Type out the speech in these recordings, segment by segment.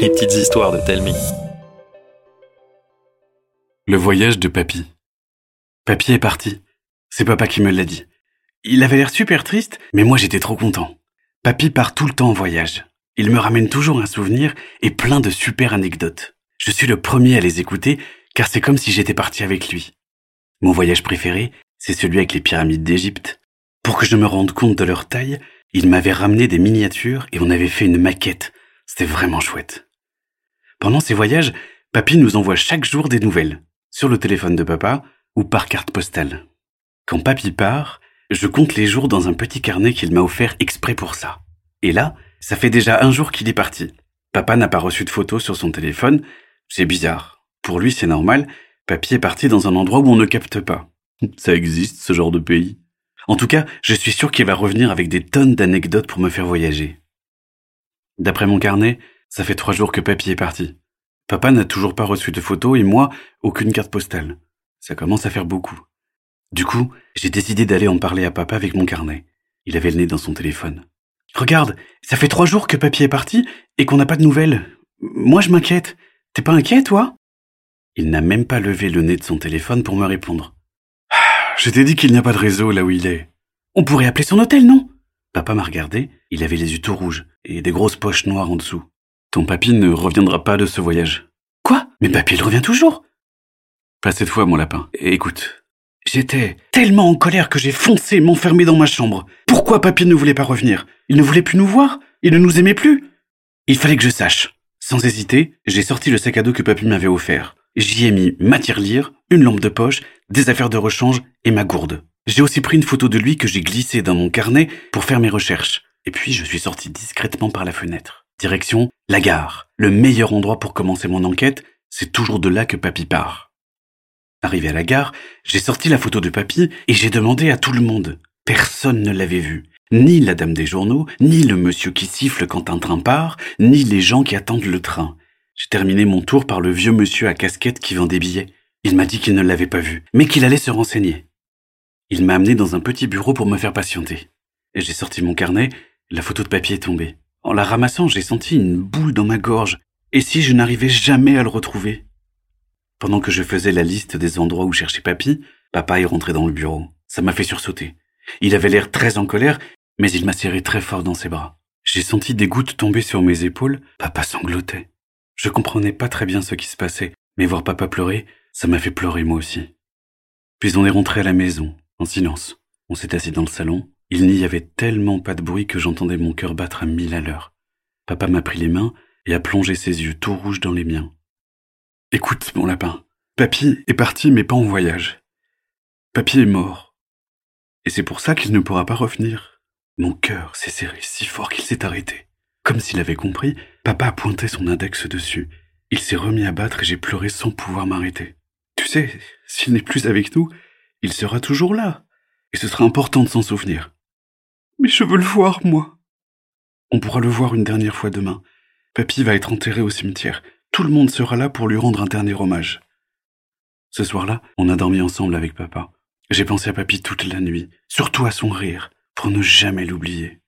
Les petites histoires de Telmi. Le voyage de Papy. Papy est parti. C'est papa qui me l'a dit. Il avait l'air super triste, mais moi j'étais trop content. Papy part tout le temps en voyage. Il me ramène toujours un souvenir et plein de super anecdotes. Je suis le premier à les écouter car c'est comme si j'étais parti avec lui. Mon voyage préféré, c'est celui avec les pyramides d'Égypte. Pour que je me rende compte de leur taille, il m'avait ramené des miniatures et on avait fait une maquette. C'était vraiment chouette. Pendant ces voyages, papy nous envoie chaque jour des nouvelles, sur le téléphone de papa ou par carte postale. Quand papy part, je compte les jours dans un petit carnet qu'il m'a offert exprès pour ça. Et là, ça fait déjà un jour qu'il est parti. Papa n'a pas reçu de photos sur son téléphone. C'est bizarre. Pour lui, c'est normal. Papy est parti dans un endroit où on ne capte pas. Ça existe, ce genre de pays? En tout cas, je suis sûr qu'il va revenir avec des tonnes d'anecdotes pour me faire voyager. D'après mon carnet, ça fait trois jours que papy est parti. Papa n'a toujours pas reçu de photos et moi, aucune carte postale. Ça commence à faire beaucoup. Du coup, j'ai décidé d'aller en parler à papa avec mon carnet. Il avait le nez dans son téléphone. Regarde, ça fait trois jours que papy est parti et qu'on n'a pas de nouvelles. Moi, je m'inquiète. T'es pas inquiet, toi? Il n'a même pas levé le nez de son téléphone pour me répondre. Je t'ai dit qu'il n'y a pas de réseau là où il est. On pourrait appeler son hôtel, non? Papa m'a regardé, il avait les yeux tout rouges et des grosses poches noires en dessous. Ton papy ne reviendra pas de ce voyage. Quoi? Mais papy, il revient toujours Pas cette fois, mon lapin. Et écoute, j'étais tellement en colère que j'ai foncé m'enfermer dans ma chambre. Pourquoi papy ne voulait pas revenir? Il ne voulait plus nous voir? Il ne nous aimait plus? Il fallait que je sache. Sans hésiter, j'ai sorti le sac à dos que papy m'avait offert. J'y ai mis ma tirelire, une lampe de poche, des affaires de rechange et ma gourde. J'ai aussi pris une photo de lui que j'ai glissée dans mon carnet pour faire mes recherches. Et puis je suis sorti discrètement par la fenêtre. Direction la gare. Le meilleur endroit pour commencer mon enquête, c'est toujours de là que papy part. Arrivé à la gare, j'ai sorti la photo de papy et j'ai demandé à tout le monde. Personne ne l'avait vu. Ni la dame des journaux, ni le monsieur qui siffle quand un train part, ni les gens qui attendent le train. J'ai terminé mon tour par le vieux monsieur à casquette qui vend des billets. Il m'a dit qu'il ne l'avait pas vu, mais qu'il allait se renseigner. Il m'a amené dans un petit bureau pour me faire patienter. J'ai sorti mon carnet, la photo de papier est tombée. En la ramassant, j'ai senti une boule dans ma gorge. Et si je n'arrivais jamais à le retrouver? Pendant que je faisais la liste des endroits où chercher papy, papa est rentré dans le bureau. Ça m'a fait sursauter. Il avait l'air très en colère, mais il m'a serré très fort dans ses bras. J'ai senti des gouttes tomber sur mes épaules, papa sanglotait. Je comprenais pas très bien ce qui se passait, mais voir papa pleurer, ça m'a fait pleurer moi aussi. Puis on est rentré à la maison, en silence. On s'est assis dans le salon, il n'y avait tellement pas de bruit que j'entendais mon cœur battre à mille à l'heure. Papa m'a pris les mains et a plongé ses yeux tout rouges dans les miens. Écoute, mon lapin, papy est parti mais pas en voyage. Papy est mort. Et c'est pour ça qu'il ne pourra pas revenir. Mon cœur s'est serré si fort qu'il s'est arrêté. Comme s'il avait compris, papa a pointé son index dessus. Il s'est remis à battre et j'ai pleuré sans pouvoir m'arrêter. Sais, s'il n'est plus avec nous, il sera toujours là. Et ce sera important de s'en souvenir. Mais je veux le voir, moi. On pourra le voir une dernière fois demain. Papy va être enterré au cimetière. Tout le monde sera là pour lui rendre un dernier hommage. Ce soir-là, on a dormi ensemble avec papa. J'ai pensé à papy toute la nuit, surtout à son rire, pour ne jamais l'oublier.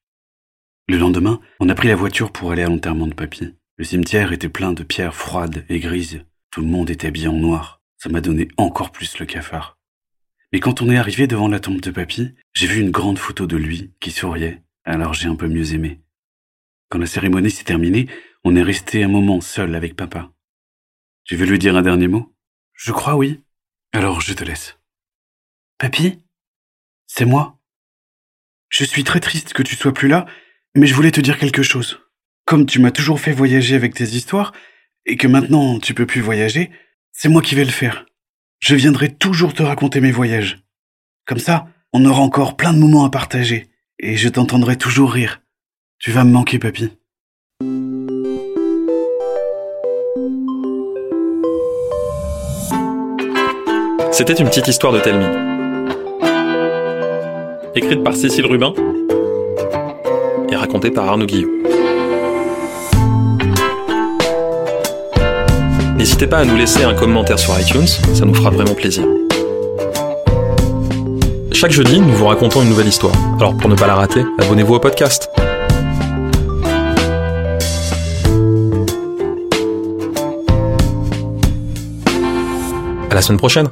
Le lendemain, on a pris la voiture pour aller à l'enterrement de papy. Le cimetière était plein de pierres froides et grises. Tout le monde était habillé en noir. Ça m'a donné encore plus le cafard. Mais quand on est arrivé devant la tombe de papy, j'ai vu une grande photo de lui qui souriait, alors j'ai un peu mieux aimé. Quand la cérémonie s'est terminée, on est resté un moment seul avec papa. Tu veux lui dire un dernier mot? Je crois oui. Alors je te laisse. Papy? C'est moi? Je suis très triste que tu sois plus là, mais je voulais te dire quelque chose. Comme tu m'as toujours fait voyager avec tes histoires, et que maintenant tu peux plus voyager, c'est moi qui vais le faire. Je viendrai toujours te raconter mes voyages. Comme ça, on aura encore plein de moments à partager, et je t'entendrai toujours rire. Tu vas me manquer, papy. C'était une petite histoire de Telmi. Écrite par Cécile Rubin et racontée par Arnaud Guillot. n'hésitez pas à nous laisser un commentaire sur iTunes, ça nous fera vraiment plaisir. Chaque jeudi, nous vous racontons une nouvelle histoire. Alors pour ne pas la rater, abonnez-vous au podcast. À la semaine prochaine